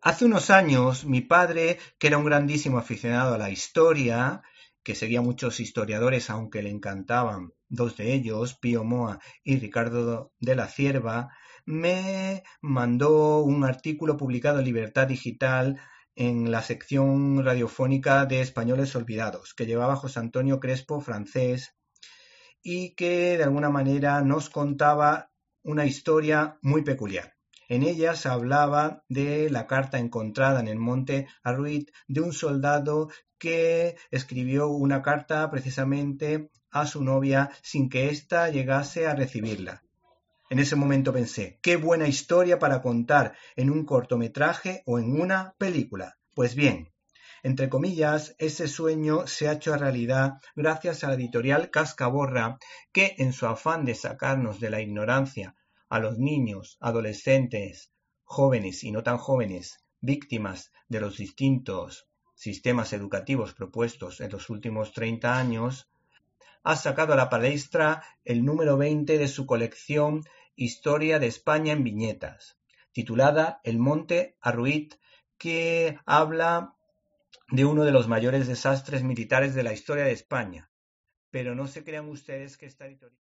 Hace unos años, mi padre, que era un grandísimo aficionado a la historia, que seguía muchos historiadores aunque le encantaban dos de ellos, Pío Moa y Ricardo de la Cierva, me mandó un artículo publicado en Libertad Digital en la sección radiofónica de Españoles Olvidados, que llevaba José Antonio Crespo, francés, y que de alguna manera nos contaba una historia muy peculiar. En ella hablaba de la carta encontrada en el monte Arruit de un soldado que escribió una carta precisamente a su novia sin que ésta llegase a recibirla. En ese momento pensé, qué buena historia para contar en un cortometraje o en una película. Pues bien, entre comillas, ese sueño se ha hecho realidad gracias a la editorial Cascaborra, que en su afán de sacarnos de la ignorancia a los niños, adolescentes, jóvenes y no tan jóvenes, víctimas de los distintos sistemas educativos propuestos en los últimos 30 años, ha sacado a la palestra el número 20 de su colección Historia de España en viñetas, titulada El Monte Arruit, que habla de uno de los mayores desastres militares de la historia de España. Pero no se crean ustedes que esta editorial.